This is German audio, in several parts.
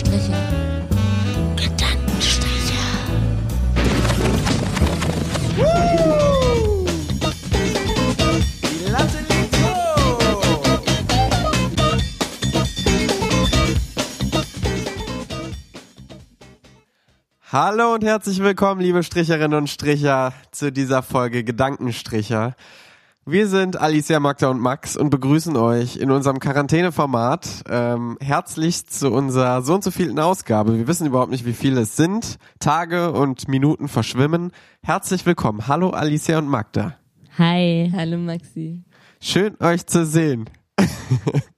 Gedankenstriche. Gedankenstriche. Die Latte liegt hoch. Hallo und herzlich willkommen, liebe Stricherinnen und Stricher, zu dieser Folge Gedankenstricher. Wir sind Alicia, Magda und Max und begrüßen euch in unserem Quarantäneformat ähm, herzlichst zu unserer so und so vielten Ausgabe. Wir wissen überhaupt nicht, wie viele es sind. Tage und Minuten verschwimmen. Herzlich willkommen. Hallo Alicia und Magda. Hi. Hallo Maxi. Schön euch zu sehen.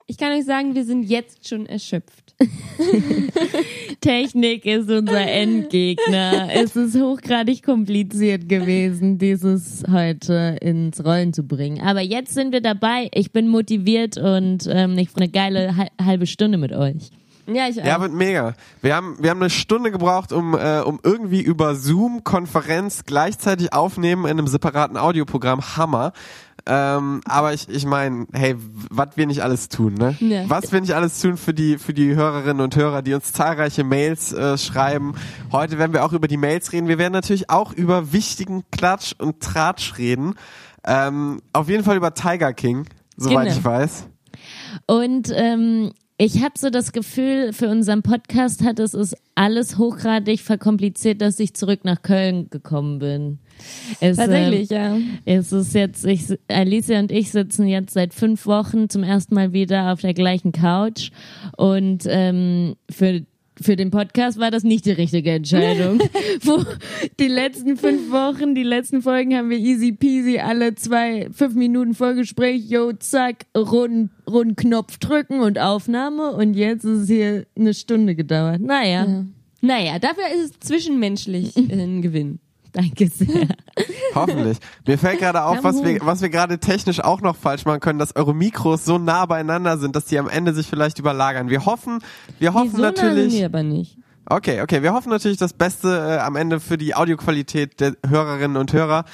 Ich kann euch sagen, wir sind jetzt schon erschöpft. Technik ist unser Endgegner. es ist hochgradig kompliziert gewesen, dieses heute ins Rollen zu bringen. Aber jetzt sind wir dabei. Ich bin motiviert und ähm, ich freue eine geile hal- halbe Stunde mit euch. Ja, ich auch. Ja, wird mega. Wir haben, wir haben eine Stunde gebraucht, um, äh, um irgendwie über Zoom-Konferenz gleichzeitig aufnehmen in einem separaten Audioprogramm. Hammer. Ähm, aber ich, ich meine, hey, was wir nicht alles tun, ne? Ja. Was wir nicht alles tun für die, für die Hörerinnen und Hörer, die uns zahlreiche Mails äh, schreiben. Heute werden wir auch über die Mails reden. Wir werden natürlich auch über wichtigen Klatsch und Tratsch reden. Ähm, auf jeden Fall über Tiger King, soweit Genau. ich weiß. Und ähm, ich habe so das Gefühl, für unseren Podcast hat es ist alles hochgradig verkompliziert, dass ich zurück nach Köln gekommen bin. Es, Tatsächlich, ähm, ja. Es ist jetzt, ich, Alicia und ich sitzen jetzt seit fünf Wochen zum ersten Mal wieder auf der gleichen Couch und ähm, für für den Podcast war das nicht die richtige Entscheidung. Wo die letzten fünf Wochen, die letzten Folgen haben wir easy peasy alle zwei, fünf Minuten Vorgespräch, yo, zack, runden, runden Knopf drücken und Aufnahme und jetzt ist es hier eine Stunde gedauert. Naja, ja. Naja, dafür ist es zwischenmenschlich ein Gewinn. Danke sehr. Hoffentlich. Mir fällt gerade auf, was wir, was wir gerade technisch auch noch falsch machen können, dass eure Mikros so nah beieinander sind, dass die am Ende sich vielleicht überlagern. Wir hoffen, wir hoffen Nee, so nah sind natürlich. wir aber nicht. Okay, okay, wir hoffen natürlich das Beste äh, am Ende für die Audioqualität der Hörerinnen und Hörer.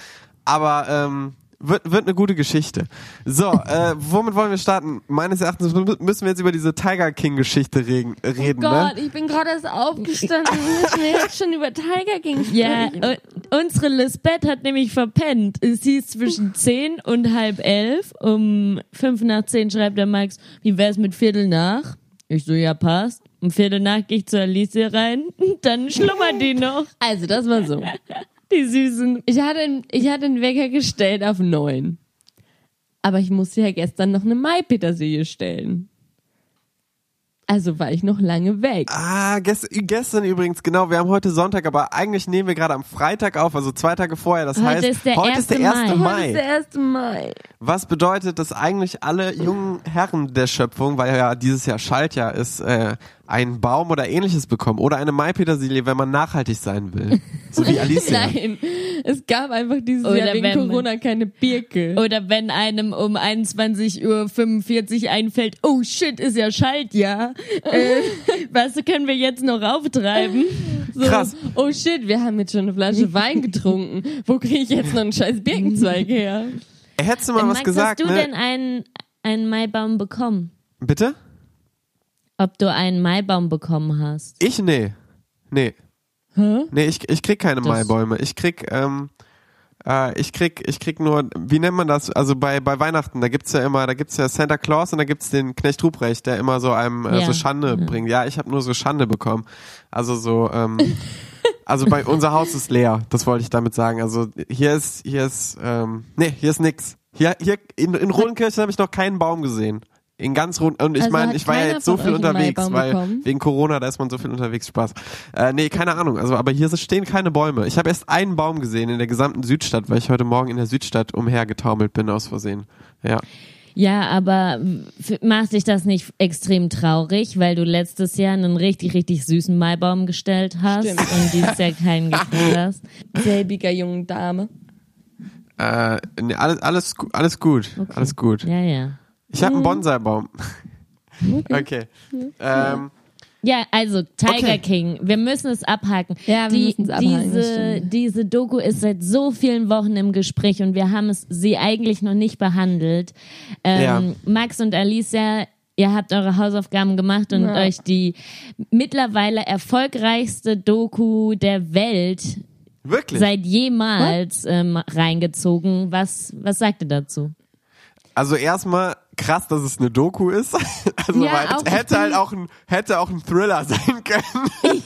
Aber ähm, wird, wird eine gute Geschichte. So, äh, womit wollen wir starten? Meines Erachtens mü- müssen wir jetzt über diese Tiger King Geschichte reden, reden Oh ne? Gott, ich bin gerade erst aufgestanden. Müssen wir jetzt schon über Tiger King Ja, sprechen? Unsere Lisbeth hat nämlich verpennt. Es hieß zwischen zehn und halb elf. Um fünf nach zehn schreibt der Max, wie wär's mit Viertel nach? Ich so, ja, passt. Um Viertel nach gehe ich zu Alicia rein. Dann schlummert die noch. Also, das war so. Die Süßen. Ich hatte, ich hatte den Wecker gestellt auf neun. Aber ich musste ja gestern noch eine Maipetersilie stellen. Also war ich noch lange weg. Ah, gest gestern übrigens, genau, wir haben heute Sonntag, aber eigentlich nehmen wir gerade am Freitag auf, also zwei Tage vorher. Das Heute heißt, ist heute ist der 1. 1. Mai. Mai. Heute ist der 1. Mai. Was bedeutet, dass eigentlich alle jungen Herren der Schöpfung, weil ja dieses Jahr Schaltjahr ist, äh, einen Baum oder ähnliches bekommen oder eine Maipetersilie, wenn man nachhaltig sein will. So wie Alicia. Nein, es gab einfach dieses Oder Jahr wegen Corona keine Birke. Oder wenn einem um 21.45 Uhr einfällt, oh shit, ist ja Schaltjahr. Äh, was können wir jetzt noch auftreiben? So, Krass. Oh shit, wir haben jetzt schon eine Flasche Wein getrunken. Wo kriege ich jetzt noch einen scheiß Birkenzweig her? Hättest du mal was Max, gesagt, hast du ne? denn einen, einen Maibaum bekommen? Bitte? Ob du einen Maibaum bekommen hast? Ich? Nee. Nee. Hä? Nee, ich, ich krieg keine Das- Maibäume. Ich krieg, ähm, äh, ich krieg, ich krieg nur, wie nennt man das? Also bei, bei Weihnachten, da gibt's ja immer, da gibt's ja Santa Claus und da gibt's den Knecht Ruprecht, der immer so einem äh, Ja. so Schande Ja. bringt. Ja, ich habe nur so Schande bekommen. Also so, ähm, also bei unser Haus ist leer, das wollte ich damit sagen. Also hier ist, hier ist, ähm, nee, hier ist nix. Hier, hier in, in Rodenkirchen habe ich noch keinen Baum gesehen. In ganz rund und ich Also meine, ich war ja jetzt so viel unterwegs, weil bekommen? wegen Corona, da ist man so viel unterwegs, Spaß. Äh, nee, keine Ahnung, also aber hier stehen keine Bäume. Ich habe erst einen Baum gesehen in der gesamten Südstadt, weil ich heute Morgen in der Südstadt umhergetaumelt bin aus Versehen. Ja. Ja, aber macht dich das nicht extrem traurig, weil du letztes Jahr einen richtig, richtig süßen Maibaum gestellt hast Stimmt. und dieses Jahr keinen gekriegt hast? Selbiger jungen Dame. Äh, nee, alles, alles, alles gut. Alles gut. Ja, ja. Ich habe einen Bonsai-Baum. Okay. Ähm, Ja, also Tiger Okay. King, wir müssen es abhaken. Ja, wir Die, müssen es abhaken, diese, diese Doku ist seit so vielen Wochen im Gespräch und wir haben es sie eigentlich noch nicht behandelt. Ähm, Ja. Max und Alicia ihr habt eure Hausaufgaben gemacht und Ja. euch die mittlerweile erfolgreichste Doku der Welt Wirklich? seit jemals ähm, reingezogen. Was, was sagt ihr dazu? Also erstmal krass, dass es eine Doku ist. Also Ja, weil es ich hätte halt auch ein hätte auch ein Thriller sein können.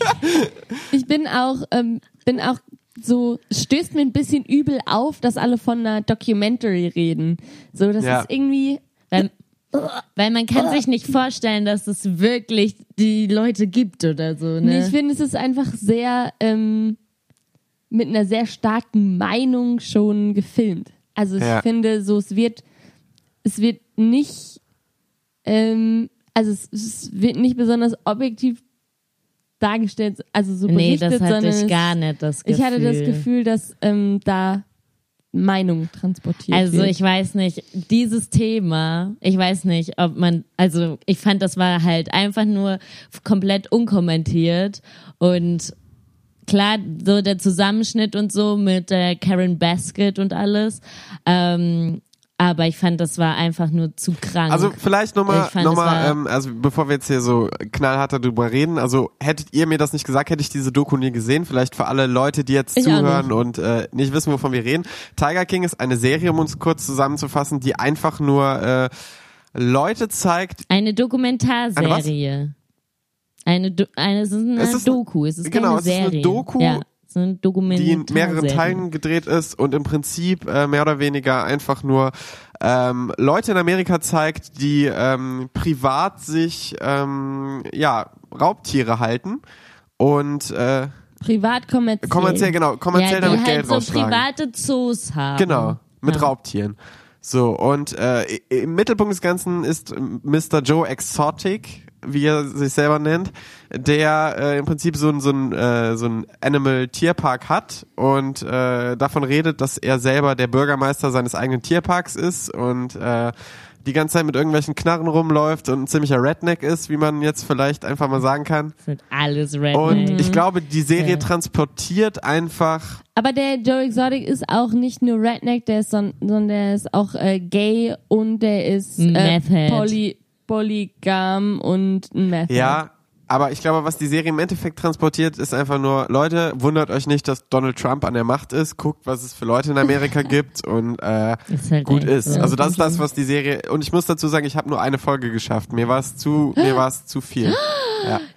Ich bin auch, ähm, bin auch so, stößt mir ein bisschen übel auf, dass alle von einer Documentary reden. So, das Ja. ist irgendwie, Weil, weil man kann sich nicht vorstellen, dass es wirklich die Leute gibt oder so. nee, Ne? ich finde, es ist einfach sehr, ähm, mit einer sehr starken Meinung schon gefilmt. Also ich Ja. finde, so, es wird, es wird nicht, ähm, also es, es wird nicht besonders objektiv dargestellt, also so nee, berichtet, das hatte sondern ich gar nicht, das Gefühl. Ich hatte das Gefühl, dass ähm, da Meinung transportiert Also wird. ich weiß nicht, dieses Thema, ich weiß nicht, ob man, also ich fand, das war halt einfach nur komplett unkommentiert und klar, so der Zusammenschnitt und so mit äh, Karen Basket und alles, ähm, aber ich fand, das war einfach nur zu krank. Also vielleicht nochmal, noch mal, ähm, also bevor wir jetzt hier so knallhart darüber reden, also hättet ihr mir das nicht gesagt, hätte ich diese Doku nie gesehen. Vielleicht für alle Leute, die jetzt Ich zuhören und äh, nicht wissen, wovon wir reden. Tiger King ist eine Serie, um uns kurz zusammenzufassen, die einfach nur äh, Leute zeigt, eine Dokumentarserie. Eine, Do eine, es ist eine Es ist- Doku, es ist genau, keine es ist eine Serie. Doku, ja, ist eine die in mehreren. Teilen gedreht ist und im Prinzip äh, mehr oder weniger einfach nur ähm, Leute in Amerika zeigt, die ähm, privat sich ähm, ja Raubtiere halten und äh, Privat kommerziell. kommerziell genau kommerziell ja, damit halt Geld so rausschlagen. private Zoos haben. Genau, mit Ja. Raubtieren. So, und äh, im Mittelpunkt des Ganzen ist Mr. Joe Exotic, wie er sich selber nennt, der äh, im Prinzip so ein, so ein, äh, so ein Animal-Tierpark hat und äh, davon redet, dass er selber der Bürgermeister seines eigenen Tierparks ist und äh, die ganze Zeit mit irgendwelchen Knarren rumläuft und ein ziemlicher Redneck ist, wie man jetzt vielleicht einfach mal sagen kann. Das sind alles Redneck. Und ich glaube, die Serie Ja. transportiert einfach Aber der Joe Exotic ist auch nicht nur Redneck, der ist, son sondern der ist auch äh, gay und der ist äh, poly polygam und ein Meth. Ja, aber ich glaube, was die Serie im Endeffekt transportiert, ist einfach nur, Leute, wundert euch nicht, dass Donald Trump an der Macht ist, guckt, was es für Leute in Amerika gibt und äh, Ist halt gut ist. so. Also das ist das, was die Serie, und ich muss dazu sagen, ich habe nur eine Folge geschafft. Mir war es zu, mir war es zu viel.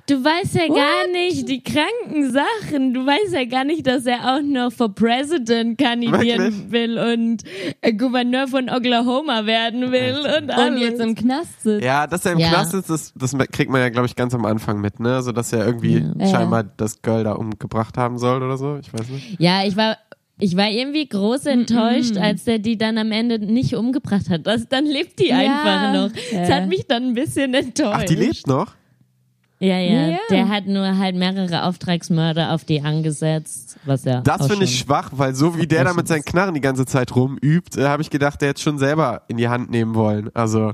Du weißt ja gar nicht die kranken Sachen. Du weißt ja gar nicht, dass er auch noch for President kandidieren Wirklich? will und äh, Gouverneur von Oklahoma werden will und alles. Und jetzt im Knast sitzt. Ja, dass er im Ja. Knast ist, das, das kriegt man ja, glaube ich, ganz am Anfang mit, ne? Also, dass er irgendwie Ja. scheinbar das Girl da umgebracht haben soll oder so. Ich weiß nicht. ja, ich war ich war irgendwie groß enttäuscht, als der die dann am Ende nicht umgebracht hat. Das, dann lebt die Ja. einfach noch. Das hat mich dann ein bisschen enttäuscht. Ach, die lebt noch? Ja, ja, Ja. Der hat nur halt mehrere Auftragsmörder auf die angesetzt, was ja. Das finde ich schwach, weil so wie der da mit seinen Knarren die ganze Zeit rumübt, äh, habe ich gedacht, der hätte schon selber in die Hand nehmen wollen. Also,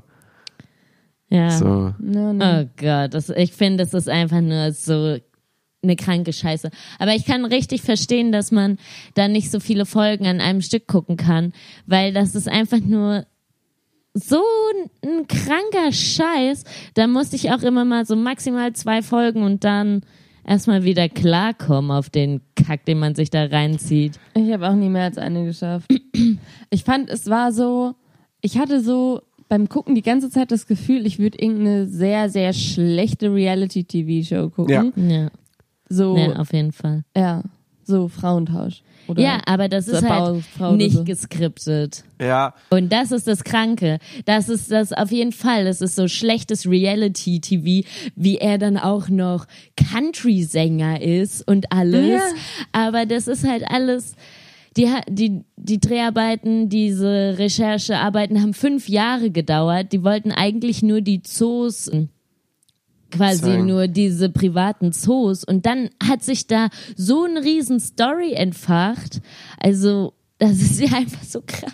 Ja. so. No, no. Oh Gott, das, ich finde, das ist einfach nur so eine kranke Scheiße. Aber ich kann richtig verstehen, dass man da nicht so viele Folgen an einem Stück gucken kann, weil das ist einfach nur so ein, kranker Scheiß. Da musste ich auch immer mal so maximal zwei Folgen und dann erstmal wieder klarkommen auf den Kack, den man sich da reinzieht. Ich habe auch nie mehr als eine geschafft. Ich fand, es war so, ich hatte so beim Gucken die ganze Zeit das Gefühl, ich würde irgendeine sehr, sehr schlechte Reality-TV-Show gucken. Ja. Ja, So, ja auf jeden Fall. ja, so Frauentausch. Oder Ja, aber das ist halt Frau nicht so. geskriptet. Ja, Und das ist das Kranke. Das ist das auf jeden Fall. Das ist so schlechtes Reality-TV, wie er dann auch noch Country-Sänger ist und alles. Ja. Aber das ist halt alles. Die, die, die Dreharbeiten, diese Recherchearbeiten haben fünf Jahre gedauert. Die wollten eigentlich nur die Zoos quasi Zeigen. nur diese privaten Zoos und dann hat sich da so eine riesen Story entfacht. Also, das ist ja einfach so krank.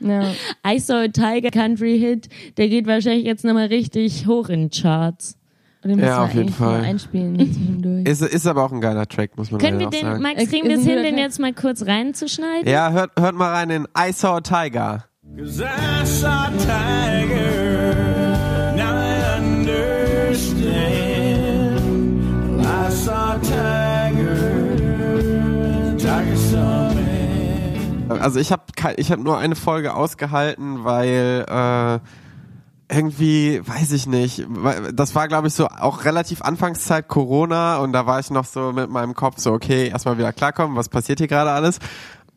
Ja. I Saw a Tiger Country Hit, der geht wahrscheinlich jetzt nochmal richtig hoch in den Charts. Den Ja, auf jeden Fall. einspielen ist, ist aber auch ein geiler Track, muss man Können wir den, sagen. Max, Äh, kriegen wir es hin, den Track. jetzt mal kurz reinzuschneiden? Ja, hört, hört mal rein in I Saw a Tiger. Cause I saw a tiger. Also ich habe ich hab nur eine Folge ausgehalten, weil äh, irgendwie, weiß ich nicht, das war glaube ich so auch relativ Anfangszeit Corona und da war ich noch so mit meinem Kopf so, okay, erstmal wieder klarkommen, was passiert hier gerade alles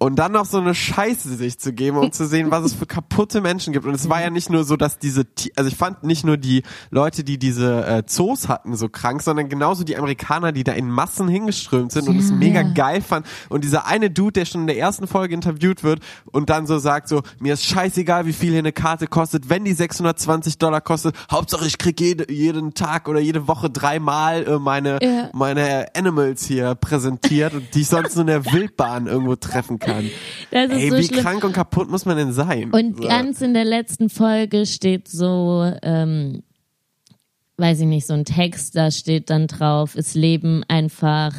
und dann noch so eine Scheiße sich zu geben, um zu sehen, was es für kaputte Menschen gibt. Und es war ja nicht nur so, dass diese, also ich fand nicht nur die Leute, die diese äh, Zoos hatten, so krank, sondern genauso die Amerikaner, die da in Massen hingeströmt sind und es mega geil fanden. Und dieser eine Dude, der schon in der ersten Folge interviewt wird und dann so sagt so, mir ist scheißegal, wie viel hier eine Karte kostet, wenn die 620 Dollar kostet, Hauptsache ich krieg jede, jeden Tag oder jede Woche dreimal äh, meine, ja. meine Animals hier präsentiert und die ich sonst nur in der Wildbahn irgendwo treffen kann kann. Ey, so wie schlimm. krank und kaputt muss man denn sein? Und so. ganz in der letzten Folge steht so, ähm, weiß ich nicht, so ein Text, da steht dann drauf, es leben einfach,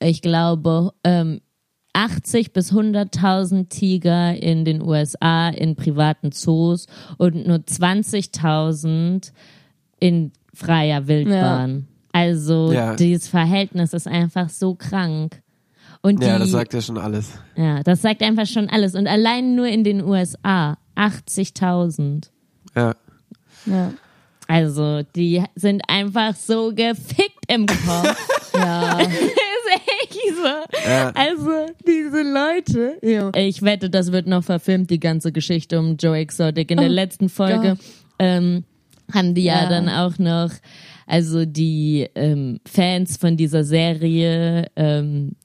ich glaube, ähm, 80 bis 100.000 Tiger in den USA in privaten Zoos und nur 20.000 in freier Wildbahn. Ja. Also ja. dieses Verhältnis ist einfach so krank. Und ja, die, das sagt ja schon alles. Ja, das sagt einfach schon alles. Und allein nur in den USA 80.000. Ja. Ja. Also, die sind einfach so gefickt im Kopf. ja. ist echt so. Ja. Also, diese Leute. Ja. Ich wette, das wird noch verfilmt, die ganze Geschichte um Joe Exotic. In der oh, letzten Folge ähm, haben die ja. ja. dann auch noch, also die ähm, Fans von dieser Serie, ähm,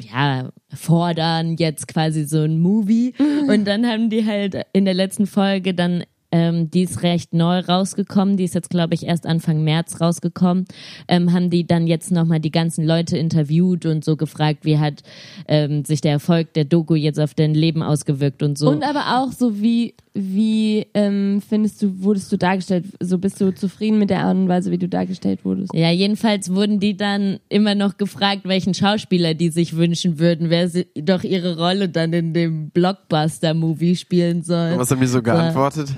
ja, fordern jetzt quasi so ein Movie. Mhm. Und dann haben die halt in der letzten Folge dann ähm, die ist recht neu rausgekommen, die ist jetzt glaube ich erst Anfang März rausgekommen, ähm, haben die dann jetzt nochmal die ganzen Leute interviewt und so gefragt, wie hat ähm, sich der Erfolg der Doku jetzt auf dein Leben ausgewirkt und so. Und aber auch so wie wie ähm, findest du, wurdest du dargestellt? So bist du zufrieden mit der Art und Weise, wie du dargestellt wurdest? Ja, jedenfalls wurden die dann immer noch gefragt, welchen Schauspieler die sich wünschen würden, wer sie, doch ihre Rolle dann in dem Blockbuster-Movie spielen soll. Und was haben die so geantwortet?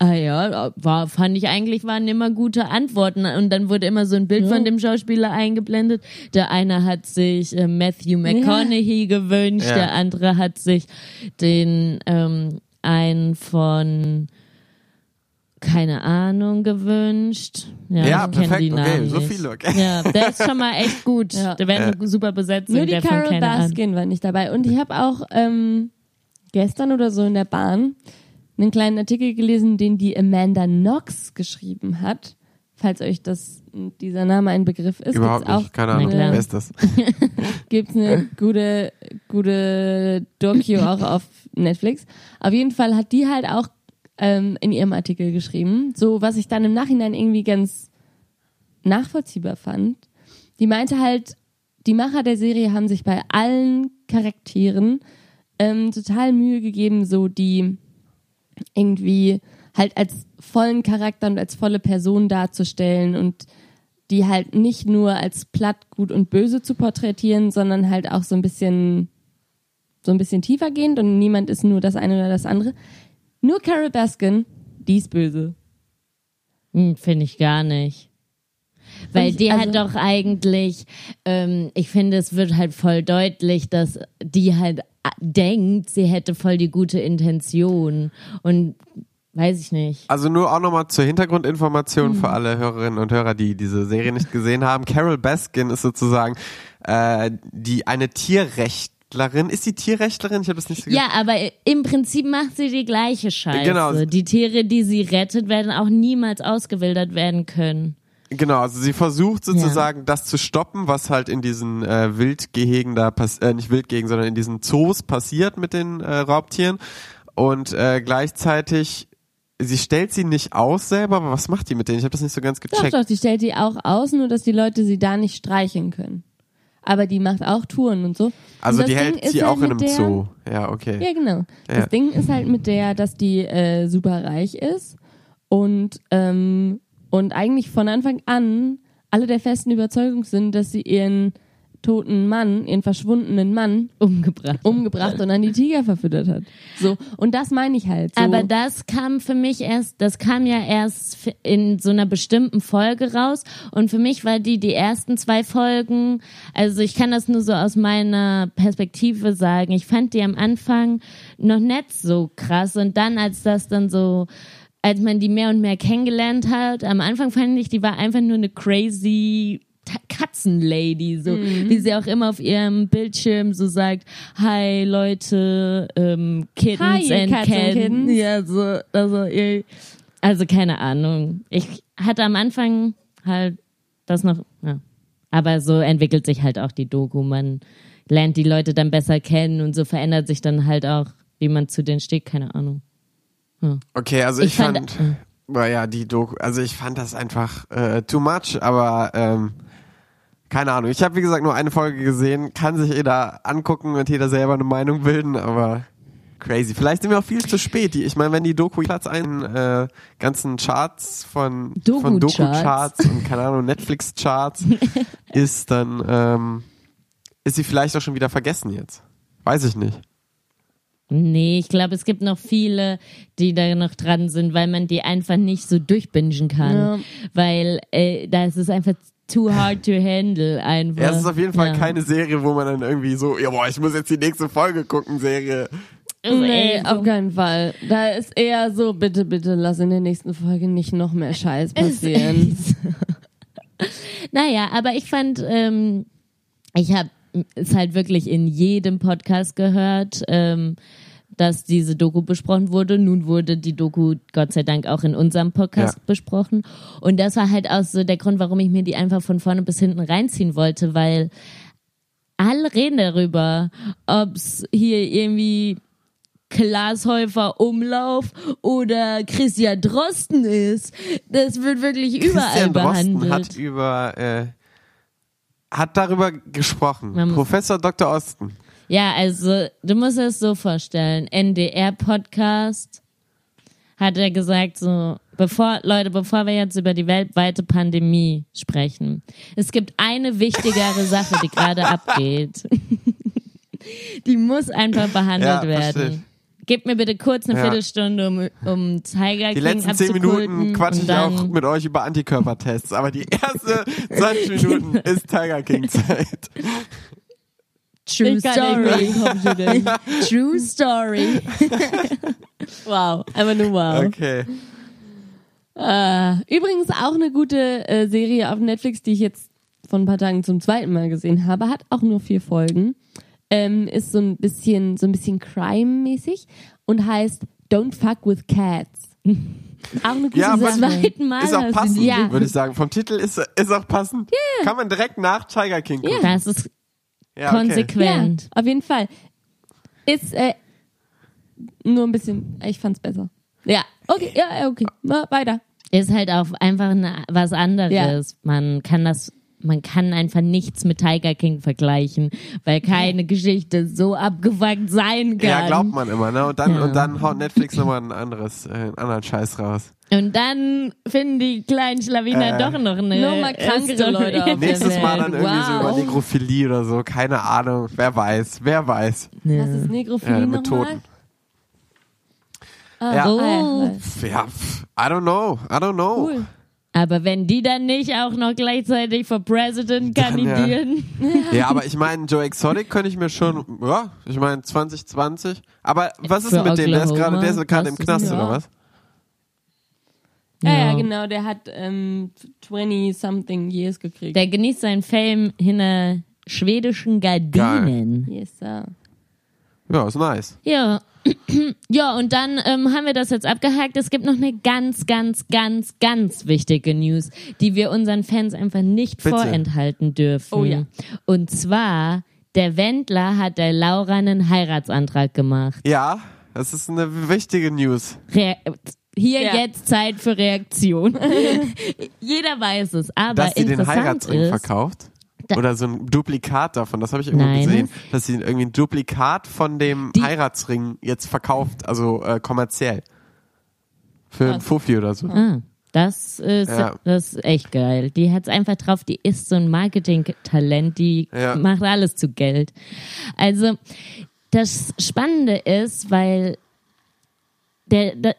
Ah ja, war, fand ich eigentlich waren immer gute Antworten und dann wurde immer so ein Bild ja. von dem Schauspieler eingeblendet. Der eine hat sich äh, Matthew McConaughey ja. gewünscht, ja. der andere hat sich den ähm, einen von keine Ahnung gewünscht. Ja, ja perfekt, okay, so viele, okay. Ja, der ist schon mal echt gut. Ja. Der wäre eine super Besetzung. Nur die Carol Baskin war nicht dabei. Und ich habe auch ähm, gestern oder so in der Bahn einen kleinen Artikel gelesen, den die Amanda Knox geschrieben hat. Falls euch das dieser Name ein Begriff ist. Überhaupt nicht, auch keine Ahnung, wer ist das? gibt's eine gute, gute Doku auch auf Netflix. Auf jeden Fall hat die halt auch ähm, in ihrem Artikel geschrieben, so was ich dann im Nachhinein irgendwie ganz nachvollziehbar fand. Die meinte halt, die Macher der Serie haben sich bei allen Charakteren ähm, total Mühe gegeben, so die irgendwie halt als vollen Charakter und als volle Person darzustellen und die halt nicht nur als platt, gut und böse zu porträtieren, sondern halt auch so ein bisschen so ein bisschen tiefer gehend und niemand ist nur das eine oder das andere. Nur Carol Baskin, die ist böse. Hm, Finde ich gar nicht. Weil die also, hat doch eigentlich, ähm, ich finde, es wird halt voll deutlich, dass die halt denkt, sie hätte voll die gute Intention. Und weiß ich nicht. Also nur auch nochmal zur Hintergrundinformation mhm. für alle Hörerinnen und Hörer, die diese Serie nicht gesehen haben. Carol Baskin ist sozusagen äh, die eine Tierrecht Tierrechtlerin. Ist sie Tierrechtlerin? Ich habe das nicht so Ja, aber im Prinzip macht sie die gleiche Scheiße. Genau. Die Tiere, die sie rettet, werden auch niemals ausgewildert werden können. Genau, also sie versucht sozusagen ja. das zu stoppen, was halt in diesen äh, Wildgehegen da passiert, äh, nicht Wildgehegen, sondern in diesen Zoos passiert mit den äh, Raubtieren. Und äh, gleichzeitig, sie stellt sie nicht aus selber, aber was macht die mit denen? Ich habe das nicht so ganz gecheckt. Doch, doch, die stellt die auch aus, nur dass die Leute sie da nicht streicheln können aber die macht auch Touren und so. Also und die hält sie halt auch in einem der, Zoo. Ja, okay. Ja, genau. Ja. Das Ding ist halt mit der, dass die äh, super reich ist und, ähm, und eigentlich von Anfang an alle der festen Überzeugung sind, dass sie ihren toten Mann, ihren verschwundenen Mann umgebracht. umgebracht und dann die Tiger verfüttert hat. So und das meine ich halt. So. Aber das kam für mich erst, das kam ja erst in so einer bestimmten Folge raus und für mich war die die ersten zwei Folgen, also ich kann das nur so aus meiner Perspektive sagen, ich fand die am Anfang noch nicht so krass und dann als das dann so als man die mehr und mehr kennengelernt hat, am Anfang fand ich, die war einfach nur eine crazy Katzenlady, so wie sie auch immer auf ihrem Bildschirm so sagt, hi Leute, ähm, Kittens Hi, and Cats. Ja, so, also, also keine Ahnung. Ich hatte am Anfang halt das noch, ja. Aber so entwickelt sich halt auch die Doku. Man lernt die Leute dann besser kennen und so verändert sich dann halt auch, wie man zu denen steht, keine Ahnung. Okay, also ich, Ich fand- fand, naja, die Doku, also ich fand das einfach äh, too much, aber ähm, keine Ahnung. Ich habe wie gesagt nur eine Folge gesehen, kann sich jeder angucken und jeder selber eine Meinung bilden, aber crazy. Vielleicht sind wir auch viel zu spät. Die, ich meine, wenn die Doku Platz ein äh, ganzen Charts von von Doku-Charts. Doku-Charts und keine Ahnung Netflix-Charts ist, dann ähm, ist sie vielleicht auch schon wieder vergessen jetzt. Weiß ich nicht. Nee, ich glaube, es gibt noch viele, die da noch dran sind, weil man die einfach nicht so durchbingen kann. Ja. Weil äh, da ist es einfach too hard to handle einfach. Ja, es ist auf jeden Fall Ja. keine Serie, wo man dann irgendwie so, ja boah, ich muss jetzt die nächste Folge gucken, Serie. Also, Nee, so- auf keinen Fall. Da ist eher so, bitte, bitte lass in der nächsten Folge nicht noch mehr Scheiß passieren. Naja, aber ich fand, ähm, ich habe es halt wirklich in jedem Podcast gehört, ähm, dass diese Doku besprochen wurde. Nun wurde die Doku Gott sei Dank auch in unserem Podcast Ja. besprochen. Und das war halt auch so der Grund, warum ich mir die einfach von vorne bis hinten reinziehen wollte, weil alle reden darüber, ob's hier irgendwie Klaas Häufer Umlauf oder Christian Drosten ist. Das wird wirklich überall Christian Drosten behandelt. hat über, äh, hat darüber gesprochen. Professor Dr. Osten. Ja, also du musst es so vorstellen. NDR-Podcast hat er gesagt, so, bevor, Leute, bevor wir jetzt über die weltweite Pandemie sprechen, es gibt eine wichtigere Sache, die gerade abgeht. die muss einfach behandelt Ja, werden. Gib mir bitte kurz eine Ja. Viertelstunde, um, um Tiger Die King letzten zehn Minuten quatsche ich auch mit euch über Antikörpertests, aber die erste 20 Minuten ist Tiger King Zeit. True Story. True Story. wow, einfach nur wow. Okay. Äh, übrigens auch eine gute äh, Serie auf Netflix, die ich jetzt vor ein paar Tagen zum zweiten Mal gesehen habe, hat auch nur vier Folgen. Ähm, ist so ein bisschen, so ein bisschen Crime-mäßig und heißt Don't Fuck with Cats. Auch eine gute Ja. Zweiten Mal Ist auch passend, Ja. würde ich sagen. Vom Titel ist, ist auch passend. Kann man direkt nach Tiger King gucken. Das ist Ja, okay. konsequent. Ja, auf jeden Fall. Ist äh, nur ein bisschen, ich fand's besser. Ja, okay, ja, ja, okay. Na, weiter. Ist halt auch einfach eine, was anderes. Man kann das, man kann einfach nichts mit Tiger King vergleichen, weil keine Geschichte so abgefuckt sein kann. Ja, glaubt man immer, ne? Und dann, Ja. und dann haut Netflix nochmal ein anderes, äh, einen anderen Scheiß raus. Und dann finden die kleinen Schlawiner Äh. doch noch eine Nur mal krankere. Leute auf der Nächstes Welt. Mal dann irgendwie so über Wow. Negrophilie oder so. Keine Ahnung. Wer weiß. Wer weiß. Was ist Negrophilie Äh, mit? Toten. Ah, Ja. So. ah, ja. Ja, I don't know. I don't know. Cool. Aber wenn die dann nicht auch noch gleichzeitig for President Dann, ja. kandidieren. Ja, aber ich meine, Joe Exotic könnte ich mir schon, ja, ich meine 2020. Aber was ist Für mit dem? Der ist Oklahoma? gerade, der ist gerade im Knast ja. oder was? Ja, ja, Ja. genau, der hat ähm, 20-something years gekriegt. Der genießt seinen Fame hinter schwedischen Gardinen. yes, sir. Ja, ist nice. Ja. Ja, und dann ähm, haben wir das jetzt abgehakt. Es gibt noch eine ganz, ganz, ganz, ganz wichtige News, die wir unseren Fans einfach nicht Bitte. vorenthalten dürfen. Oh ja. Und zwar, der Wendler hat der Laura einen Heiratsantrag gemacht. Ja, das ist eine wichtige News. Rea hier Ja. jetzt Zeit für Reaktion. Jeder weiß es, aber Dass sie den Heiratsring ist, verkauft? Oder so ein Duplikat davon, das habe ich irgendwo Nein. gesehen, dass sie irgendwie ein Duplikat von dem Die- Heiratsring jetzt verkauft, also äh, kommerziell. Für ein Krass. Fuffi oder so. Ah. Das ist, Ja. das ist echt geil. Die hat's einfach drauf, die ist so ein Marketing-Talent, die Ja. macht alles zu Geld. Also, das Spannende ist, weil der, der,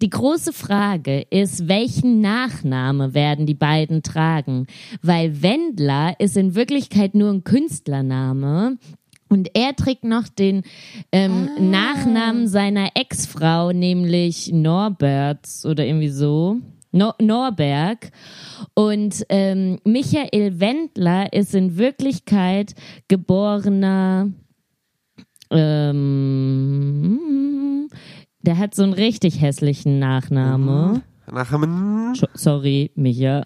die große Frage ist, welchen Nachname werden die beiden tragen? Weil Wendler ist in Wirklichkeit nur ein Künstlername. Und er trägt noch den ähm, Nachnamen seiner Ex-Frau, nämlich Norberts oder irgendwie so. No Norberg. Und ähm, Michael Wendler ist in Wirklichkeit geborener. Ähm, der hat so einen richtig hässlichen Nachname. Nach einem Scho- Sorry, Micha.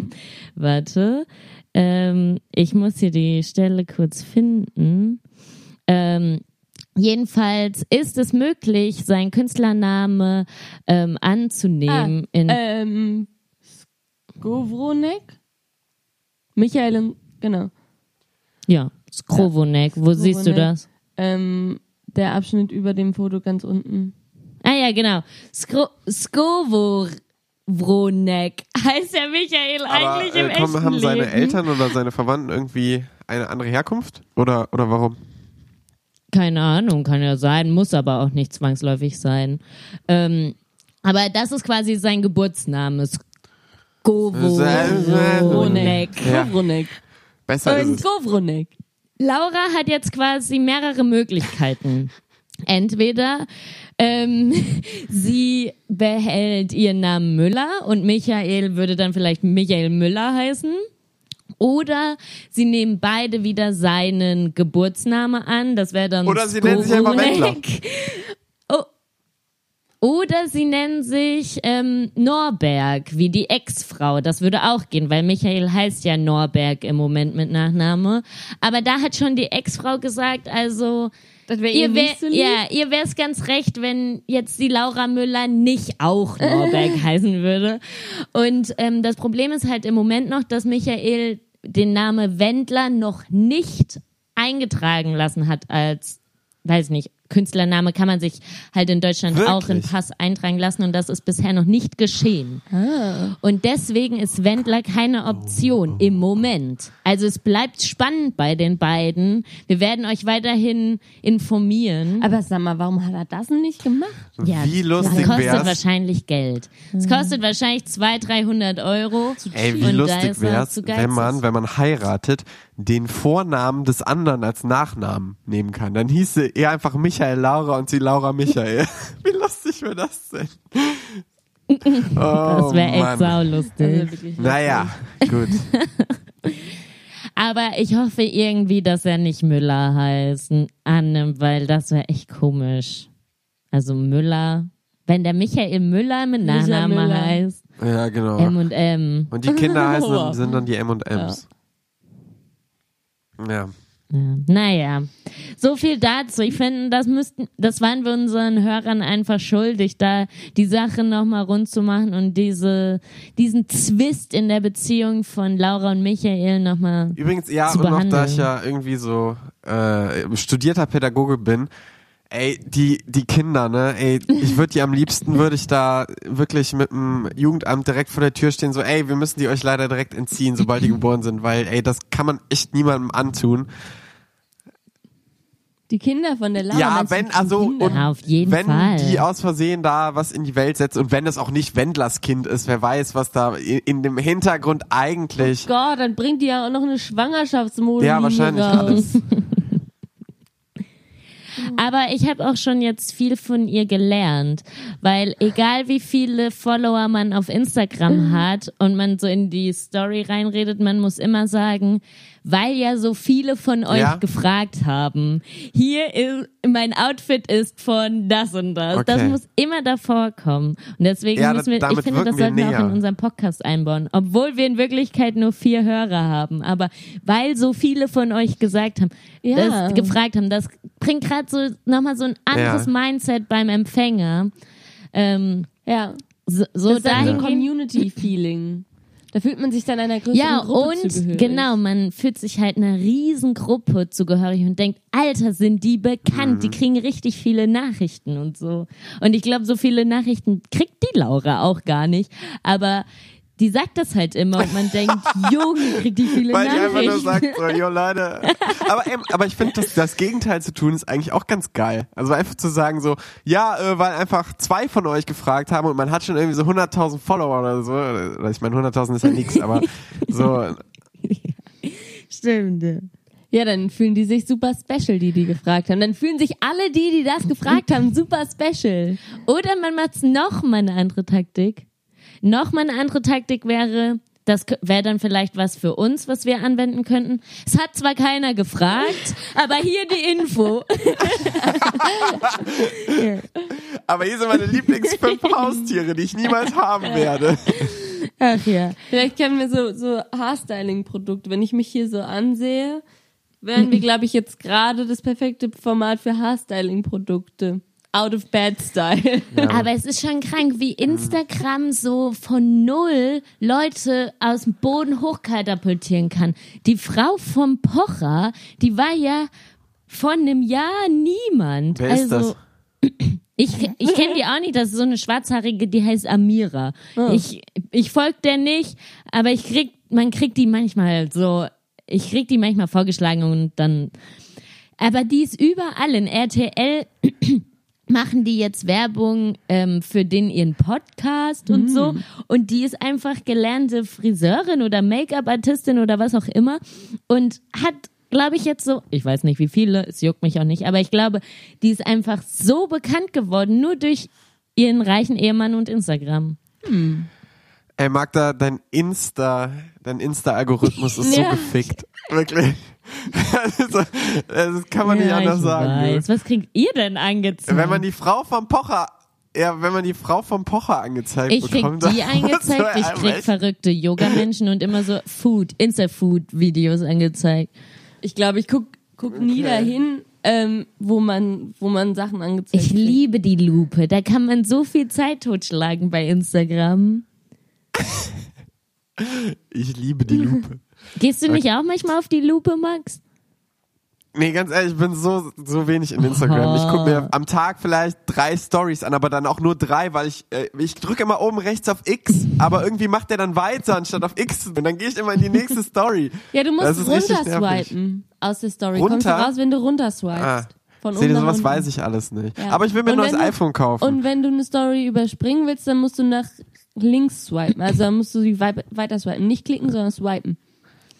Warte. Ähm, ich muss hier die Stelle kurz finden. Ähm, jedenfalls ist es möglich, seinen Künstlername ähm, anzunehmen. in, Ähm, Skowronek? Michael genau. ja, Skrovonek. Wo siehst du das? Ähm, der Abschnitt über dem Foto ganz unten. Ah ja, genau. Skro Skovoronek heißt ja Michael Aber eigentlich im äh, kommen, echten haben seine Leben. Eltern oder seine Verwandten irgendwie eine andere Herkunft? Oder, oder warum? Keine Ahnung, kann ja sein, muss aber auch nicht zwangsläufig sein. Ähm, aber das ist quasi sein Geburtsname. Skoworonek. Ja. Skowronek. Besser Und es. Skowronek. Laura hat jetzt quasi mehrere Möglichkeiten. Entweder ähm, sie behält ihren Namen Müller und Michael würde dann vielleicht Michael Müller heißen. Oder sie nehmen beide wieder seinen Geburtsname an. Das wäre dann Oder sie nennen sich einfach Skowronek. Oh. Oder sie nennen sich ähm, Norberg, wie die Ex-Frau. Das würde auch gehen, weil Michael heißt ja Norberg im Moment mit Nachname. Aber da hat schon die Ex-Frau gesagt, also Das wäre ihr ihr wär, ja, ihr wär's ganz recht, wenn jetzt die Laura Müller nicht auch Norberg heißen würde. Und ähm, das Problem ist halt im Moment noch, dass Michael den Name Wendler noch nicht eingetragen lassen hat als, weiß nicht, Künstlername kann man sich halt in Deutschland auch in Wirklich? Pass eintragen lassen und das ist bisher noch nicht geschehen. Und deswegen ist Wendler keine Option im Moment. Also es bleibt spannend bei den beiden. Wir werden euch weiterhin informieren. Aber sag mal, warum hat er das denn nicht gemacht? Wie lustig das kostet wär's? wahrscheinlich Geld. Es kostet wahrscheinlich 200, 300 Euro. Ey, wie Und lustig zu geizig. wenn man, wenn man heiratet, den Vornamen des anderen als Nachnamen nehmen kann. Dann hieße er einfach Michael Laura und sie Laura Michael. wie lustig wäre das denn? Oh, Das wäre echt saulustig. Wirklich Naja, gut. Aber ich hoffe irgendwie, dass er nicht Müller heißt, annimmt, weil das wäre echt komisch. Also Müller, wenn der Michael Müller mit Michael Nachname Müller. heißt, Ja, genau. M und M. Und die Kinder heißen, sind dann die M&Ms. Ja. Ja. Naja, so viel dazu. Ich finde, das müssten, das waren wir unseren Hörern einfach schuldig, da die Sache nochmal rund zu machen und diese, diesen Zwist in der Beziehung von Laura und Michael nochmal. Übrigens, ja, zu und noch da behandeln. ich ja irgendwie so äh, studierter Pädagoge bin, ey, die, die Kinder, ne, ey, ich würde die am liebsten, würde ich da wirklich mit dem Jugendamt direkt vor der Tür stehen, so, ey, wir müssen die euch leider direkt entziehen, sobald die geboren sind, weil, ey, das kann man echt niemandem antun. Die Kinder von der Laura. Ja, wenn, also, Kinder? und Ja, auf jeden wenn Fall. die aus Versehen da was in die Welt setzt und wenn es auch nicht Wendlers Kind ist, wer weiß, was da in, in dem Hintergrund eigentlich, Gott, dann bringt die ja auch noch eine Schwangerschaftsmode ja, wahrscheinlich raus. alles. Aber ich habe auch schon jetzt viel von ihr gelernt, weil egal wie viele Follower man auf Instagram hat und man so in die Story reinredet, man muss immer sagen, weil ja so viele von euch Ja. gefragt haben, hier ist, mein Outfit ist von das und das. Das Okay. muss immer davor kommen. Und deswegen Ja, müssen wir, ich finde, das sollten wir auch in näher. unserem Podcast einbauen. Obwohl wir in Wirklichkeit nur vier Hörer haben. Aber weil so viele von euch gesagt haben, Ja. das gefragt haben, das bringt gerade so nochmal so ein anderes Ja. Mindset beim Empfänger. Ähm, Ja. so so Das ist dahin ein. Community-Feeling. Da fühlt man sich dann einer größeren Ja, Gruppe und zugehörig. genau, man fühlt sich halt einer riesen Gruppe zugehörig und denkt, Alter, sind die bekannt, Mhm. die kriegen richtig viele Nachrichten und so. Und ich glaube, so viele Nachrichten kriegt die Laura auch gar nicht, aber die sagt das halt immer und man denkt, Junge, kriegt die viele Weil die einfach nur Nachrichten. sagt, so, jo Leute. Aber, ähm, aber ich finde, das, das Gegenteil zu tun ist eigentlich auch ganz geil. Also einfach zu sagen so, ja, äh, weil einfach zwei von euch gefragt haben und man hat schon irgendwie so 100.000 Follower oder so. Oder Ich meine, 100.000 ist ja nichts, aber so, Stimmt. ja. Ja, dann fühlen die sich super special, die die gefragt haben. Dann fühlen sich alle die, die das gefragt haben, super special. Oder man macht noch mal eine andere Taktik. Noch mal eine andere Taktik wäre, das wäre dann vielleicht was für uns, was wir anwenden könnten. Es hat zwar keiner gefragt, aber hier die Info. aber hier sind meine Lieblings fünf Haustiere, die ich niemals haben werde. Ach ja. Vielleicht können wir so, so Haarstyling-Produkte, wenn ich mich hier so ansehe, wären wir, glaube ich, jetzt gerade das perfekte Format für Haarstyling-Produkte. Out of bed style. Aber es ist schon krank, wie Instagram so von null Leute aus dem Boden hochkatapultieren kann. Die Frau vom Pocher, die war ja vor einem Jahr niemand. Wer ist also, Ich, ich kenne die auch nicht, das ist so eine schwarzhaarige, die heißt Amira. Ich, ich folge der nicht, aber ich krieg, man kriegt die manchmal so, ich krieg die manchmal vorgeschlagen und dann, aber die ist überall in RTL machen die jetzt Werbung ähm, für den ihren Podcast und so und die ist einfach gelernte Friseurin oder Make-up-Artistin oder was auch immer und hat glaube ich jetzt so, ich weiß nicht wie viele, es juckt mich auch nicht, aber ich glaube, die ist einfach so bekannt geworden, nur durch ihren reichen Ehemann und Instagram. Ey, Magda, dein Insta, dein Insta-Algorithmus ist so Ja. gefickt. Wirklich. Das kann man nicht anders ich sagen. Weiß. Was kriegt ihr denn angezeigt? Wenn man die Frau vom Pocher, ja, wenn man die Frau vom Pocher angezeigt ich krieg bekommt, die dann- angezeigt, ich krieg echt? verrückte Yoga-Menschen und immer so Food, Insta-Food-Videos angezeigt. Ich glaube, ich guck, guck nie dahin, ähm, wo man, wo man Sachen angezeigt Ich kriegt. liebe die Lupe. Da kann man so viel Zeit totschlagen bei Instagram. Ich liebe die Lupe. Gehst du nicht auch manchmal auf die Lupe, Max? Nee, ganz ehrlich, ich bin so, so wenig in Instagram. Ich gucke mir am Tag vielleicht drei Stories an, aber dann auch nur drei, weil ich, äh, ich drücke immer oben rechts auf X, aber irgendwie macht der dann weiter, anstatt auf X. Und dann gehe ich immer in die nächste Story. Ja, du musst runterswipen aus der Story. Kommst du Runter? raus, wenn du runterswipest. Ah, Von seht ihr, sowas unten. weiß ich alles nicht. Ja. Aber ich will mir ein neues du- iPhone kaufen. Und wenn du eine Story überspringen willst, dann musst du nach links swipen. Also dann musst du sie wei- weiter swipen. Nicht klicken, sondern swipen.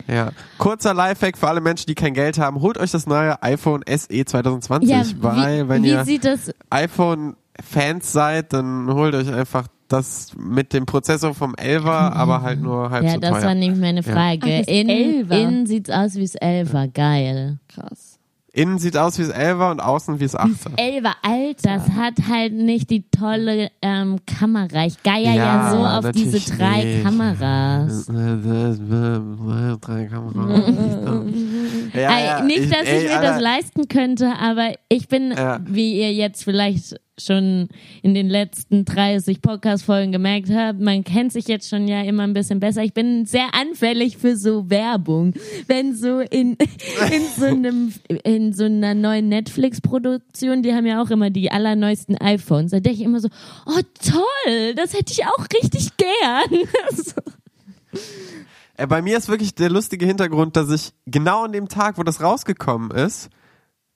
Ja. Kurzer Lifehack für alle Menschen, die kein Geld haben. Holt euch das neue iPhone SE 2020, weil wie, wenn wie ihr sieht das? iPhone-Fans seid, dann holt euch einfach das mit dem Prozessor vom 11er, aber halt nur halb Ja, so das teuer. war nämlich meine Frage. Ach, das In, innen sieht's aus wie das Elfer. Geil. Krass. Innen sieht aus wie das 11er und außen wie das 8er. Elfer, Alter. Das hat halt nicht die tolle ähm, Kamera. Ich geier ja, Ja, so auf diese drei nicht. Kameras. Drei Kameras. ja, ja, nicht, dass ich, ey, mir Alter, das leisten könnte, aber ich bin, wie ihr jetzt vielleicht schon in den letzten 30 Podcast-Folgen gemerkt habt, man kennt sich jetzt schon ja immer ein bisschen besser. Ich bin sehr anfällig für so Werbung. Wenn so in, in so einem, in so einer neuen Netflix-Produktion, die haben ja auch immer die allerneuesten iPhones, da denke ich immer so, oh toll, das hätte ich auch richtig gern. So. Äh, Bei mir ist wirklich der lustige Hintergrund, dass ich genau an dem Tag, wo das rausgekommen ist,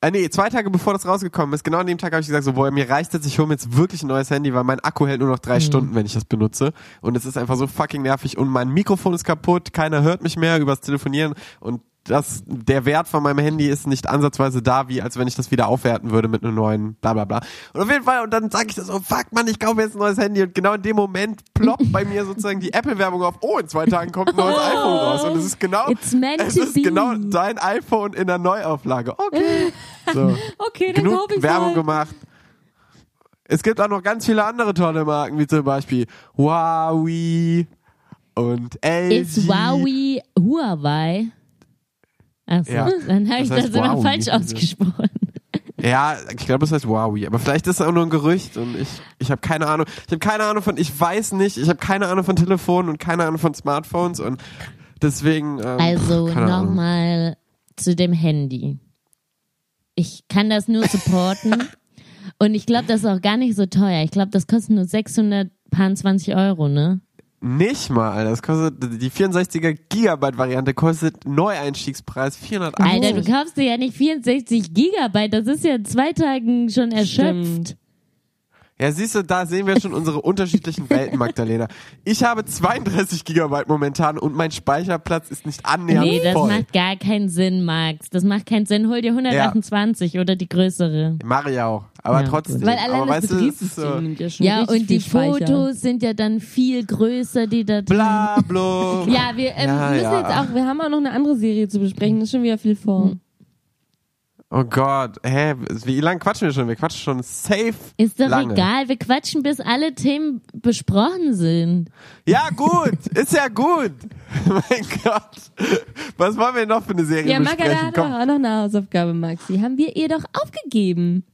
äh, nee, zwei Tage bevor das rausgekommen ist, genau an dem Tag habe ich gesagt, so, boah, mir reicht jetzt, ich hole mir jetzt wirklich ein neues Handy, weil mein Akku hält nur noch drei Stunden, wenn ich das benutze. Und es ist einfach so fucking nervig und mein Mikrofon ist kaputt, keiner hört mich mehr übers Telefonieren und das, der Wert von meinem Handy ist nicht ansatzweise da, wie als wenn ich das wieder aufwerten würde mit einem neuen bla bla bla. Und auf jeden Fall, und dann sage ich das so, fuck man, ich kaufe jetzt ein neues Handy und genau in dem Moment ploppt bei mir sozusagen die Apple-Werbung auf, oh, in zwei Tagen kommt ein neues iPhone raus. Und es ist genau, es ist be. genau dein iPhone in der Neuauflage. Okay. So. Okay, dann Genug ich Werbung mal. gemacht. Es gibt auch noch ganz viele andere tolle Marken, wie zum Beispiel Huawei und LG. Ist Huawei Huawei? Achso, Ja. dann habe Das ich heißt das immer falsch ausgesprochen. Ja, ich glaube, das heißt Huawei. Aber vielleicht ist es auch nur ein Gerücht und ich, ich habe keine Ahnung. Ich habe keine Ahnung von, ich weiß nicht, ich habe keine Ahnung von Telefonen und keine Ahnung von Smartphones und deswegen. Ähm, Also nochmal zu dem Handy. Ich kann das nur supporten. und ich glaube, das ist auch gar nicht so teuer. Ich glaube, das kostet nur 620 Euro, ne? Nicht mal, das kostet, die 64er Gigabyte Variante kostet Neueinstiegspreis 480. Alter, du kaufst dir ja nicht 64 Gigabyte. Das ist ja in zwei Tagen schon erschöpft. Stimmt. Ja, siehst du, da sehen wir schon unsere unterschiedlichen Welten, Magdalena. Ich habe 32 Gigabyte momentan und mein Speicherplatz ist nicht annähernd Nee, das voll. macht gar keinen Sinn, Max. Das macht keinen Sinn. Hol dir 128 oder die größere. Mache ich auch. Aber Ja, trotzdem. Weil allein aber das weißt du, ist so nimmt ja schon Ja, und die Speicher. Fotos sind ja dann viel größer, die da drin. bla, bla. Ja, wir ähm, Ja, müssen ja. jetzt auch, wir haben auch noch eine andere Serie zu besprechen, das ist schon wieder viel vor. Oh Gott, hä, wie lange quatschen wir schon? Wir quatschen schon safe Ist doch lange. egal, wir quatschen, bis alle Themen besprochen sind. Ja, gut, ist ja gut. mein Gott. Was wollen wir noch für eine Serie Ja, Magda besprechen? hat doch Komm, auch noch eine Hausaufgabe, Maxi. Haben wir ihr doch aufgegeben.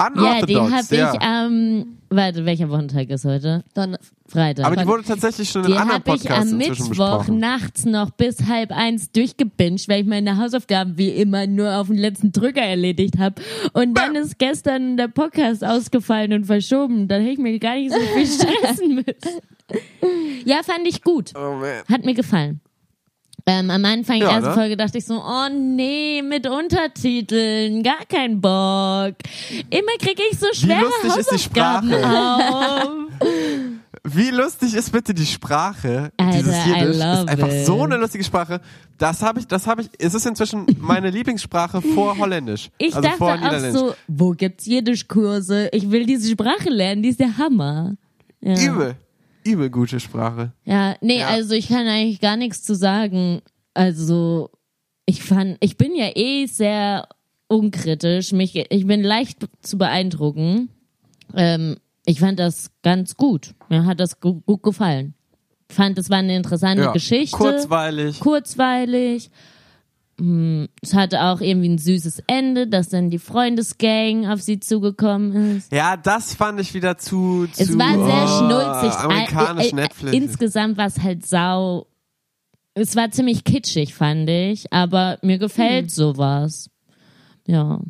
Ja, die Unorthodox, habe ja. ich am, warte, welcher Wochentag ist heute? Donner Freitag. Aber die wurde tatsächlich schon in Die anderen habe ich Podcasts am Mittwoch nachts noch bis halb eins durchgebinged, weil ich meine Hausaufgaben wie immer nur auf den letzten Drücker erledigt habe. Und dann ist gestern der Podcast ausgefallen und verschoben. Dann hätte ich mir gar nicht so viel stressen müssen. Ja, fand ich gut. Oh man. Hat mir gefallen. Ähm, am Anfang Ja, erste ne? Folge dachte ich so, oh nee, mit Untertiteln, gar kein Bock. Immer kriege ich so schwere lustig ist die Hausaufgaben Sprache? auf. Wie lustig ist bitte die Sprache? Alter, dieses Jiddisch ist einfach it. so eine lustige Sprache. Das habe ich, das habe ich, es ist inzwischen meine Lieblingssprache vor Holländisch. Ich also vor dachte auch so, wo gibt's Jiddischkurse? Ich will diese Sprache lernen, die ist der Hammer. Ja. Übel, übel gute Sprache. Ja, nee, Ja. also ich kann eigentlich gar nichts zu sagen. Also, ich fand, ich bin ja eh sehr unkritisch. Mich, ich bin leicht zu beeindrucken. Ähm, ich fand das ganz gut. Mir hat das gu gut gefallen. Ich fand, es war eine interessante Ja, Geschichte. kurzweilig. kurzweilig. Hm, Es hatte auch irgendwie ein süßes Ende, dass dann die Freundesgang auf sie zugekommen ist. Ja, das fand ich wieder zu, zu Es war sehr oh, schnulzig. Amerikanisch, Äh, äh, Netflix. Insgesamt war es halt sau. Es war ziemlich kitschig, fand ich, aber mir gefällt Hm. sowas. Ja.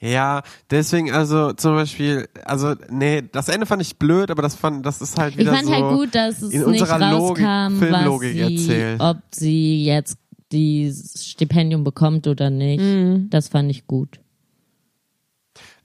Ja, deswegen also zum Beispiel, also nee, das Ende fand ich blöd, aber das fand, das ist halt Ich wieder fand so halt gut, dass es in nicht unserer Logik, rauskam, was Filmlogik sie, erzählt. ob sie jetzt dieses Stipendium bekommt oder nicht. Mhm. Das fand ich gut.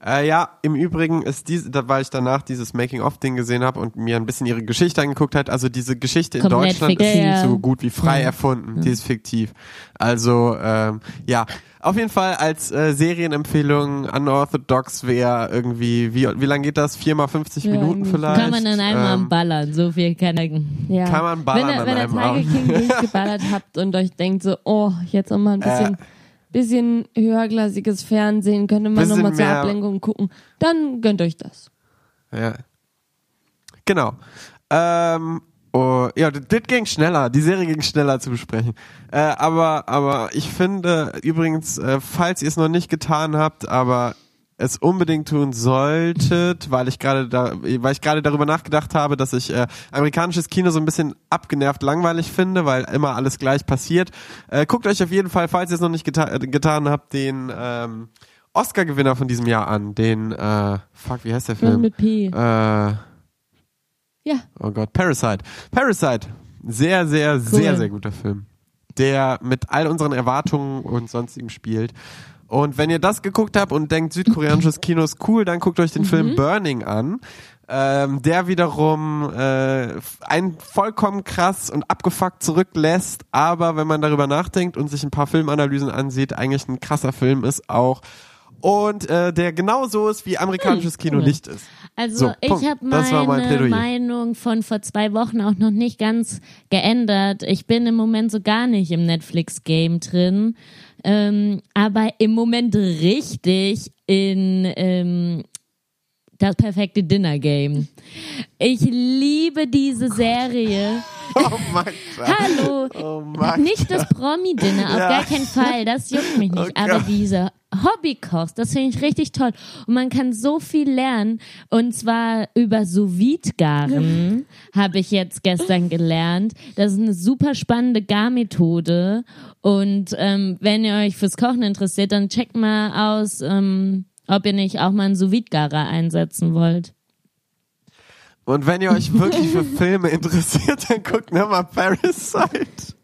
Äh, ja, im Übrigen ist diese, da, weil ich danach dieses Making-of-Ding gesehen habe und mir ein bisschen ihre Geschichte angeguckt hat, also diese Geschichte in Komplett Deutschland ist fiktiv. nicht so gut wie frei Ja. erfunden, die ist fiktiv. Also, ähm, ja, auf jeden Fall als äh, Serienempfehlung Unorthodox wäre irgendwie, wie, wie lang geht das? Viermal 50 Ja, Minuten vielleicht? Kann man in einem ähm, ballern, so viel kann er. Ja. Kann man ballern wenn ihr, an wenn ihr Tiger. King durchgeballert habt und euch denkt so, oh, jetzt noch mal ein bisschen, bisschen höherklassiges Fernsehen, könnte man noch Bisschen mal zur Ablenkung gucken, dann gönnt euch das. Ja. Genau. Ähm, oh, ja, das ging schneller. Die Serie ging schneller zu besprechen. Äh, aber, aber ich finde übrigens, äh, falls ihr es noch nicht getan habt, aber es unbedingt tun solltet, weil ich gerade da, weil ich gerade darüber nachgedacht habe, dass ich äh, amerikanisches Kino so ein bisschen abgenervt langweilig finde, weil immer alles gleich passiert. Äh, guckt euch auf jeden Fall, falls ihr es noch nicht geta äh, getan habt, den ähm, Oscar-Gewinner von diesem Jahr an, den äh, fuck, wie heißt der Film Film? mit P. Äh, Ja. Oh Gott, Parasite. Parasite. Sehr, sehr, sehr, sehr guter Film. Der mit all unseren Erwartungen und sonstigem spielt. Und wenn ihr das geguckt habt und denkt, südkoreanisches Kino ist cool, dann guckt euch den Film Burning an. Ähm, der wiederum äh, einen vollkommen krass und abgefuckt zurücklässt, aber wenn man darüber nachdenkt und sich ein paar Filmanalysen ansieht, eigentlich ein krasser Film ist auch. Und äh, der genauso ist, wie amerikanisches Kino cool. nicht ist. Also So, ich habe mein meine Plädoyer. Meinung von vor zwei Wochen auch noch nicht ganz geändert. Ich bin im Moment so gar nicht im Netflix-Game drin, ähm, aber im Moment richtig in ähm, das perfekte Dinner-Game. Ich liebe diese Serie. Oh mein Gott. Hallo, Oh mein nicht das Promi-Dinner, auf Ja. gar keinen Fall, das juckt mich nicht. Oh aber diese Hobbykochst. Das finde ich richtig toll. Und man kann so viel lernen. Und zwar über sous garen habe ich jetzt gestern gelernt. Das ist eine super spannende Garmethode. Und ähm, wenn ihr euch fürs Kochen interessiert, dann checkt mal aus, ähm, ob ihr nicht auch mal einen sous garer einsetzen wollt. Und wenn ihr euch wirklich für Filme interessiert, dann guckt nochmal Parasite.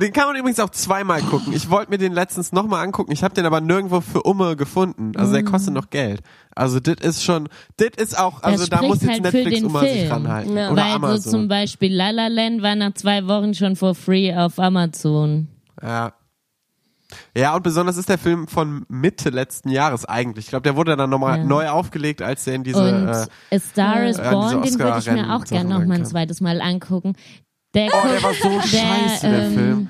Den kann man übrigens auch zweimal gucken. Ich wollte mir den letztens nochmal angucken. Ich habe den aber nirgendwo für Umme gefunden. Also der kostet noch Geld. Also das ist schon, das ist auch, also da muss jetzt halt Netflix Umme sich ranhalten. Ja. Oder Weil Amazon. so zum Beispiel La La Land war nach zwei Wochen schon for free auf Amazon. Ja. Ja, und besonders ist der Film von Mitte letzten Jahres eigentlich. Ich glaube, der wurde dann nochmal Ja. neu aufgelegt, als der in diese. Und äh, A Star is Ja, Born, den würde ich mir auch gerne Sachen noch mal ein zweites Mal angucken. Der, oh, der war so der, scheiße, der ähm, Film.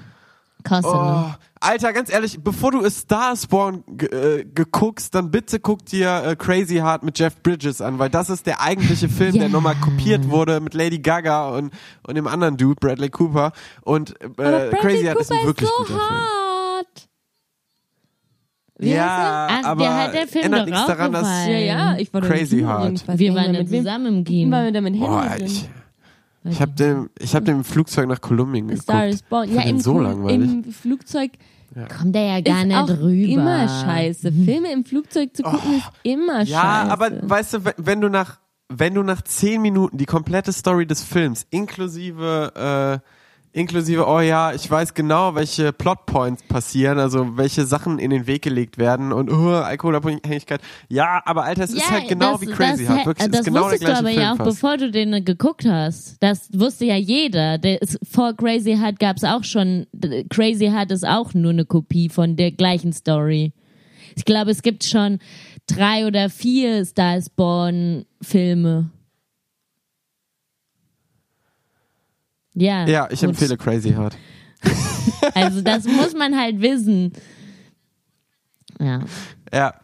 kostet Oh, noch. Alter, ganz ehrlich, bevor du A Star is Born ge- äh, geguckst, dann bitte guck dir äh, Crazy Heart mit Jeff Bridges an, weil das ist der eigentliche Film, der Ja. nochmal kopiert wurde mit Lady Gaga und, und dem anderen Dude, Bradley Cooper. Und äh, Crazy Heart ist ein Cooper wirklich so guter Film. hart. Wie Ja, Ach, aber der hat der Film ändert doch nichts daran, dass. Ja, ja, ich war Crazy Heart. Wir waren war ja mit wem? zusammen im War Kino. mit mit Boah, Henry ich, habe den, ich hab den im Flugzeug nach Kolumbien geguckt. Star is Born. Ja, im, so langweilig. im Flugzeug Kommt der ja gar ist nicht auch rüber. immer scheiße. Filme im Flugzeug zu gucken ist immer Oh. Ja, scheiße. aber weißt du, wenn- wenn du nach wenn du nach zehn Minuten die komplette Story des Films inklusive äh, inklusive oh ja, ich weiß genau, welche Plotpoints passieren, also welche Sachen in den Weg gelegt werden und oh, Alkoholabhängigkeit. Ja, aber Alter, es ist halt genau das, wie Crazy das, Heart, wirklich, es das ist genau der wusstest gleiche du aber Film ja auch, fast. bevor du den äh, geguckt hast. Das wusste ja jeder. Der ist, vor Crazy Heart gab's auch schon. Crazy Heart ist auch nur eine Kopie von der gleichen Story. Ich glaube, es gibt schon drei oder vier Star Born Filme. Ja. ja, ich gut. empfehle Crazy Heart. Also das muss man halt wissen. Ja. Ja,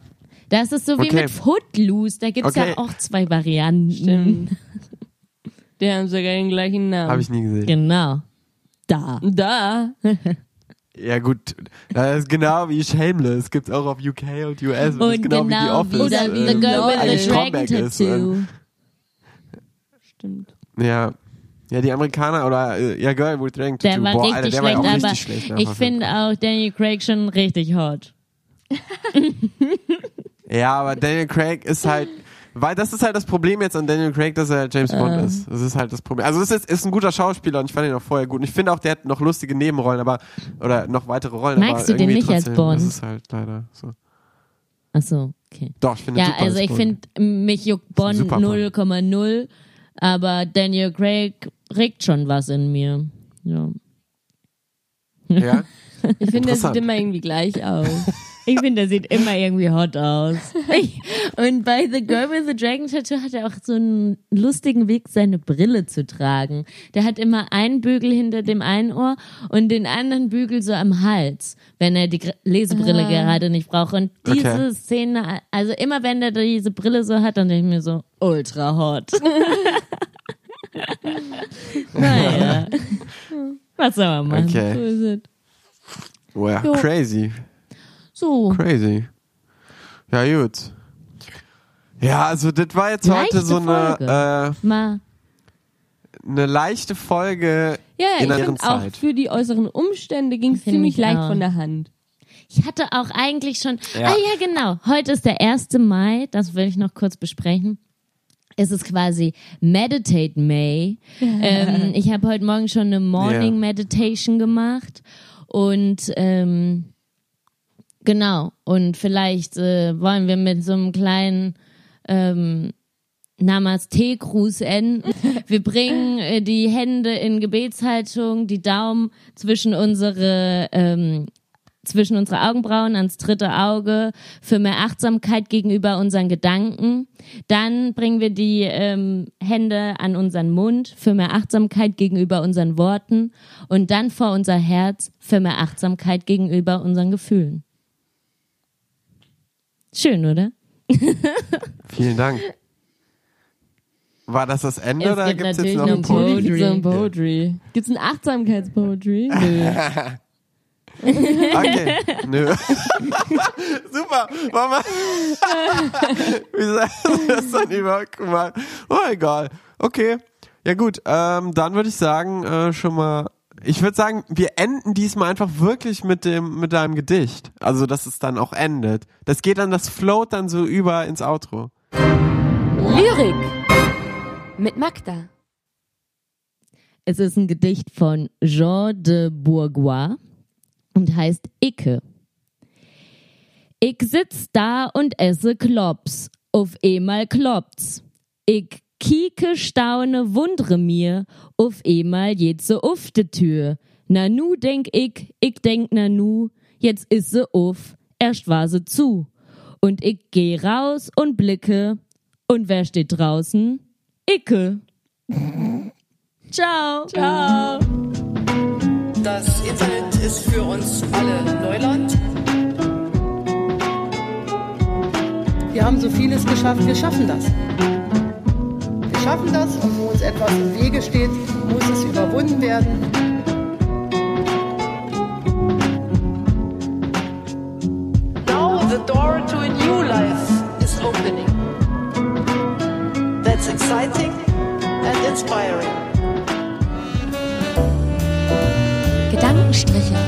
Das ist so wie Okay. mit Footloose. Da gibt's Okay. ja auch zwei Varianten. Stimmt. Die haben sogar den gleichen Namen. habe ich nie gesehen. Genau. Da. Da. Ja gut, das ist genau wie Shameless, gibt's auch auf UK und US und, Und ist genau, wie The Office. Oder äh, The Girl with the Dragon Tattoo. Stimmt. Ja. Ja, die Amerikaner oder äh, ja, Girl with Dragon Der Tattoo. war Boah, richtig Alter, der war ja schlecht, auch richtig schlecht. ich finde auch Daniel Craig schon richtig hot. Ja, aber Daniel Craig ist halt, weil das ist halt das Problem jetzt an Daniel Craig, dass er James Bond Ähm. ist. Das ist halt das Problem. Also es ist, ist ein guter Schauspieler und ich fand ihn auch vorher gut. Und ich finde auch, der hat noch lustige Nebenrollen, aber oder noch weitere Rollen. Magst du den nicht als trotzdem, Bond? Das ist halt leider so. Ach so, okay. Doch, ich finde Ja, also als ich finde, mich juckt Bond. 0,0, aber Daniel Craig regt schon was in mir. Ja. Ja? Ich finde, der sieht immer irgendwie gleich aus. Ich finde, der sieht immer irgendwie hot aus. Und bei The Girl with the Dragon Tattoo hat er auch so einen lustigen Weg, seine Brille zu tragen. Der hat immer einen Bügel hinter dem einen Ohr und den anderen Bügel so am Hals, wenn er die Lesebrille Ah. gerade nicht braucht. Und diese Okay. Szene, also immer wenn er diese Brille so hat, dann denke ich mir so, ultra hot. naja. Was soll man machen? So Okay. ist es. Ja, Jo. crazy. So. Crazy. Ja, gut. Ja, also das war jetzt Leichte heute so eine, Folge. Mal. äh, eine leichte Folge Ja, in ich einer finde auch Zeit. für die äußeren Umstände ging es ziemlich ich leicht auch. von der Hand. Ich hatte auch eigentlich schon. Ja. Ah ja, genau. Heute ist der 1. Mai. Das will ich noch kurz besprechen. Es ist quasi Meditate May. ähm, ich habe heute Morgen schon eine Morning Ja. Meditation gemacht und ähm, genau. Und vielleicht äh, wollen wir mit so einem kleinen ähm, Namaste-Gruß enden. Wir bringen äh, die Hände in Gebetshaltung, die Daumen zwischen unsere ähm, zwischen unsere Augenbrauen ans dritte Auge für mehr Achtsamkeit gegenüber unseren Gedanken. Dann bringen wir die ähm, Hände an unseren Mund für mehr Achtsamkeit gegenüber unseren Worten und dann vor unser Herz für mehr Achtsamkeit gegenüber unseren Gefühlen. Schön, oder? Vielen Dank. War das das Ende Es oder gibt gibt es jetzt natürlich noch noch einen Poetry. Punkt? Gibt's so ein Poetry. Ein Achtsamkeitspoetry? Nö. Okay, nö. Super, Mama. Wie sagst du das dann überhaupt gemacht? Oh, egal. Okay. Ja gut, ähm, dann würde ich sagen, äh, schon mal, ich würde sagen, wir enden diesmal einfach wirklich mit dem, mit deinem Gedicht. Also, dass es dann auch endet. Das geht dann, das float dann so über ins Outro. Lyrik mit Magda. Es ist ein Gedicht von Jean de Bourgois und heißt Icke. Ich sitz da und esse Klops, auf einmal klopft's. Ich kieke, staune, wundre mir, auf einmal geht se auf de Tür. Na nu denk ich, ich denk na nu, jetzt is se auf, erst war se zu. Und ich geh raus und blicke, und wer steht draußen? Icke. Ciao. Ciao. Das Internet ist für uns alle Neuland. Wir haben so vieles geschafft, wir schaffen das. Wir schaffen das und wo uns etwas im Wege steht, muss es überwunden werden. Now the door to a new life is opening. That's exciting and inspiring. Striche.